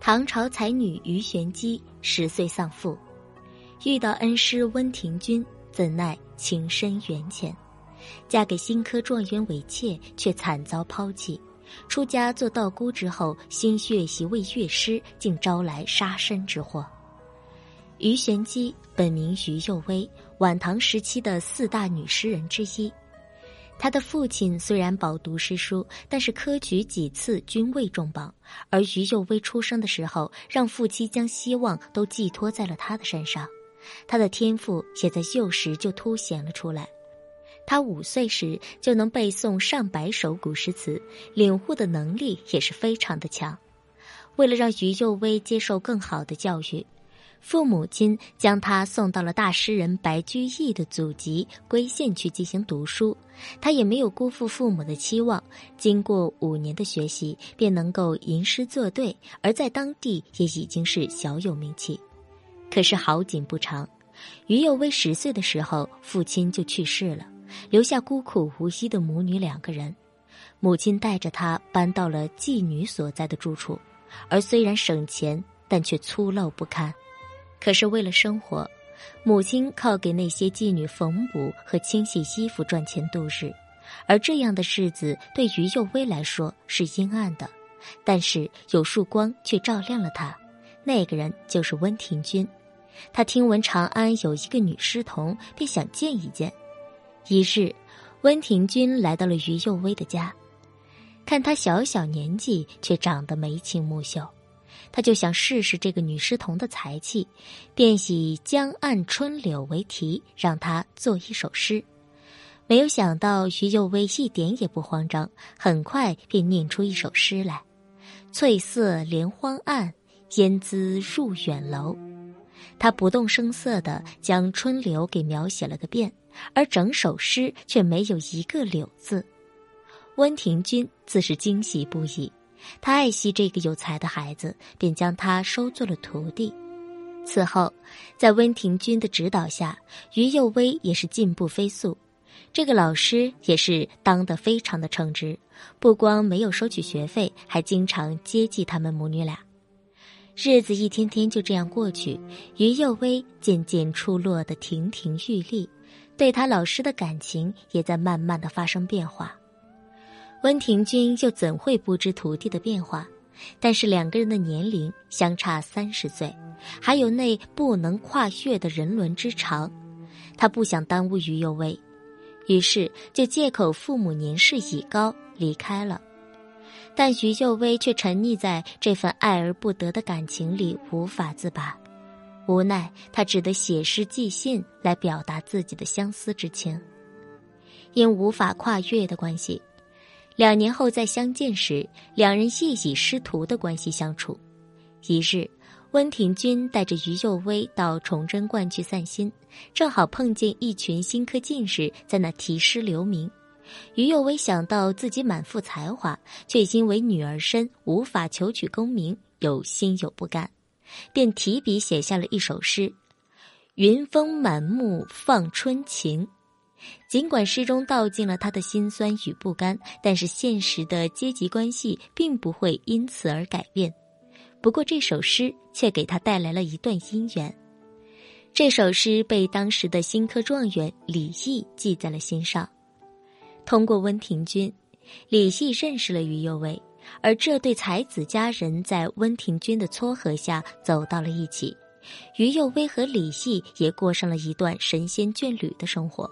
唐朝才女于玄机十岁丧父，遇到恩师温庭筠，怎奈情深缘浅，嫁给新科状元为妾，却惨遭抛弃。出家做道姑之后，心血一位乐师，竟招来杀身之祸。于玄机本名于右威，晚唐时期的四大女诗人之一。他的父亲虽然饱读诗书，但是科举几次均未中榜。而于右威出生的时候，让父亲将希望都寄托在了他的身上，他的天赋也在幼时就凸显了出来。他五岁时就能背诵上百首古诗词，领悟的能力也是非常的强。为了让于右威接受更好的教育。父母亲将他送到了大诗人白居易的祖籍归县去进行读书，他也没有辜负父母的期望。经过五年的学习，便能够吟诗作对，而在当地也已经是小有名气。可是好景不长，于右威十岁的时候，父亲就去世了，留下孤苦无依的母女两个人。母亲带着他搬到了妓女所在的住处，而虽然省钱，但却粗陋不堪。可是为了生活，母亲靠给那些妓女缝补和清洗衣服赚钱度日，而这样的日子对于右威来说是阴暗的。但是有束光却照亮了他，那个人就是温庭筠。他听闻长安有一个女诗童，便想见一见。一日，温庭筠来到了于右威的家，看他小小年纪却长得眉清目秀。他就想试试这个女诗童的才气，便以“江岸春柳”为题，让她作一首诗。没有想到于右威一点也不慌张，很快便念出一首诗来：“翠色连荒岸，烟姿入远楼。”他不动声色地将春柳给描写了个遍，而整首诗却没有一个柳字。温庭筠自是惊喜不已。他爱惜这个有才的孩子，便将他收做了徒弟。此后，在温庭筠的指导下，于右威也是进步飞速。这个老师也是当得非常的称职，不光没有收取学费，还经常接济他们母女俩。日子一天天就这样过去，于右威渐渐出落得亭亭玉立，对他老师的感情也在慢慢的发生变化。温庭筠又怎会不知徒弟的变化？但是两个人的年龄相差三十岁，还有那不能跨越的人伦之长，他不想耽误于右威，于是就借口父母年事已高离开了。但于幼薇却沉溺在这份爱而不得的感情里无法自拔，无奈他只得写诗寄信来表达自己的相思之情。因无法跨越的关系。两年后再相见时，两人亦以师徒的关系相处。一日，温庭筠带着于右威到崇祯观去散心，正好碰见一群新科进士在那题诗留名。于右威想到自己满腹才华，却因为女儿身无法求取功名，有心有不甘，便提笔写下了一首诗：“云峰满目放春情。”尽管诗中道尽了他的辛酸与不甘，但是现实的阶级关系并不会因此而改变。不过这首诗却给他带来了一段姻缘。这首诗被当时的新科状元李益记在了心上。通过温庭筠，李益认识了于右威，而这对才子佳人在温庭筠的撮合下走到了一起。于右威和李益也过上了一段神仙眷侣的生活。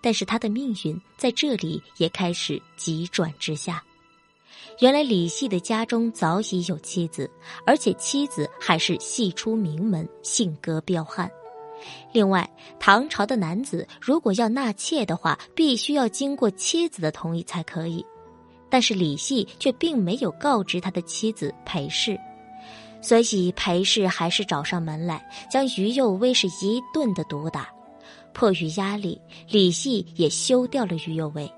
但是他的命运在这里也开始急转直下。原来李系的家中早已有妻子，而且妻子还是系出名门，性格彪悍。另外，唐朝的男子如果要纳妾的话，必须要经过妻子的同意才可以。但是李系却并没有告知他的妻子裴氏，所以裴氏还是找上门来，将于右威是一顿的毒打。迫于压力，李系也休掉了于右威，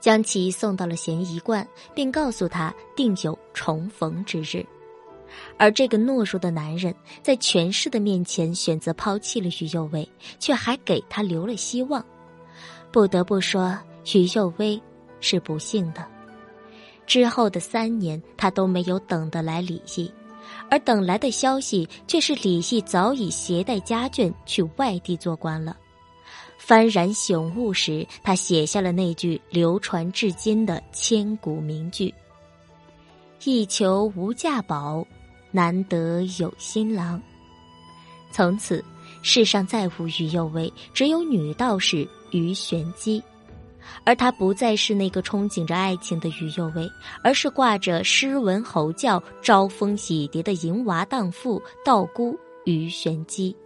将其送到了咸宜观，并告诉他定有重逢之日。而这个懦弱的男人，在权势的面前选择抛弃了于右威，却还给他留了希望。不得不说，于右威是不幸的。之后的三年，他都没有等得来李毅，而等来的消息却是李系早已携带家眷去外地做官了。幡然醒悟时，他写下了那句流传至今的千古名句：“一求无价宝，难得有新郎。”从此，世上再无于右卫，只有女道士于玄机。而他不再是那个憧憬着爱情的于右卫，而是挂着诗文吼叫、招蜂喜蝶的淫娃荡妇道姑于玄机。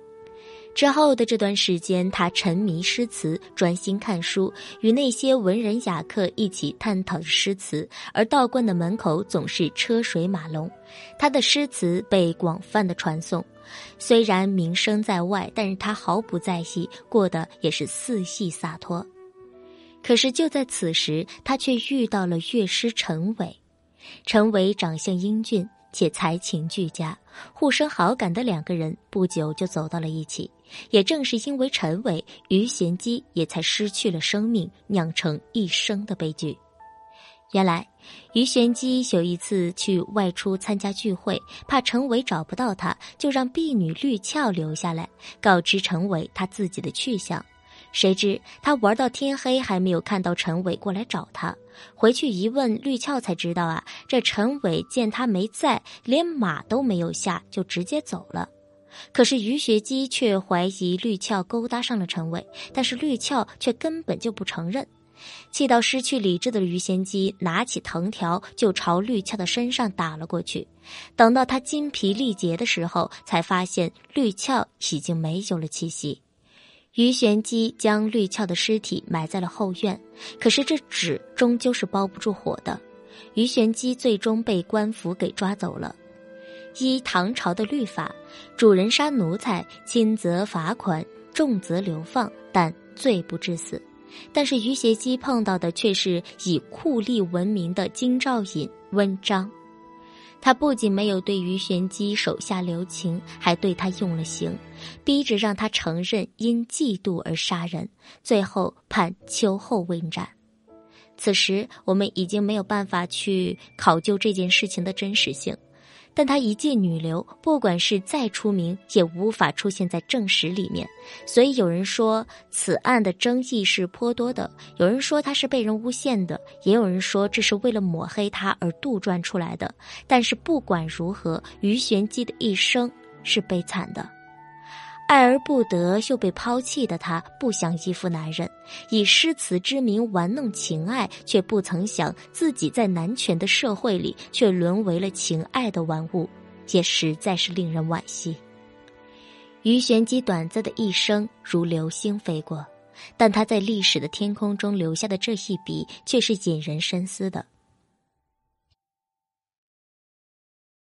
之后的这段时间，他沉迷诗词，专心看书，与那些文人雅客一起探讨着诗词。而道观的门口总是车水马龙，他的诗词被广泛的传颂。虽然名声在外，但是他毫不在意，过得也是四细洒脱。可是就在此时，他却遇到了乐师陈伟。陈伟长相英俊且才情俱佳，互生好感的两个人不久就走到了一起。也正是因为陈伟，于贤基也才失去了生命，酿成一生的悲剧。原来，于玄机有一次去外出参加聚会，怕陈伟找不到他，就让婢女绿俏留下来，告知陈伟他自己的去向。谁知他玩到天黑还没有看到陈伟过来找他，回去一问绿俏才知道啊，这陈伟见他没在，连马都没有下就直接走了。可是于学基却怀疑绿俏勾搭上了陈伟，但是绿俏却根本就不承认。气到失去理智的于贤基拿起藤条就朝绿俏的身上打了过去。等到他筋疲力竭的时候，才发现绿俏已经没有了气息。于玄机将绿俏的尸体埋在了后院，可是这纸终究是包不住火的。于玄机最终被官府给抓走了。依唐朝的律法，主人杀奴才，轻则罚款，重则流放，但罪不至死。但是于邪基碰到的却是以酷吏闻名的京兆尹温章。他不仅没有对于玄机手下留情，还对他用了刑，逼着让他承认因嫉妒而杀人，最后判秋后问斩。此时我们已经没有办法去考究这件事情的真实性。但她一介女流，不管是再出名，也无法出现在正史里面。所以有人说此案的争议是颇多的，有人说她是被人诬陷的，也有人说这是为了抹黑她而杜撰出来的。但是不管如何，于玄机的一生是悲惨的。爱而不得，又被抛弃的他，不想依附男人，以诗词之名玩弄情爱，却不曾想自己在男权的社会里，却沦为了情爱的玩物，也实在是令人惋惜。于玄机短暂的一生如流星飞过，但他在历史的天空中留下的这一笔，却是引人深思的。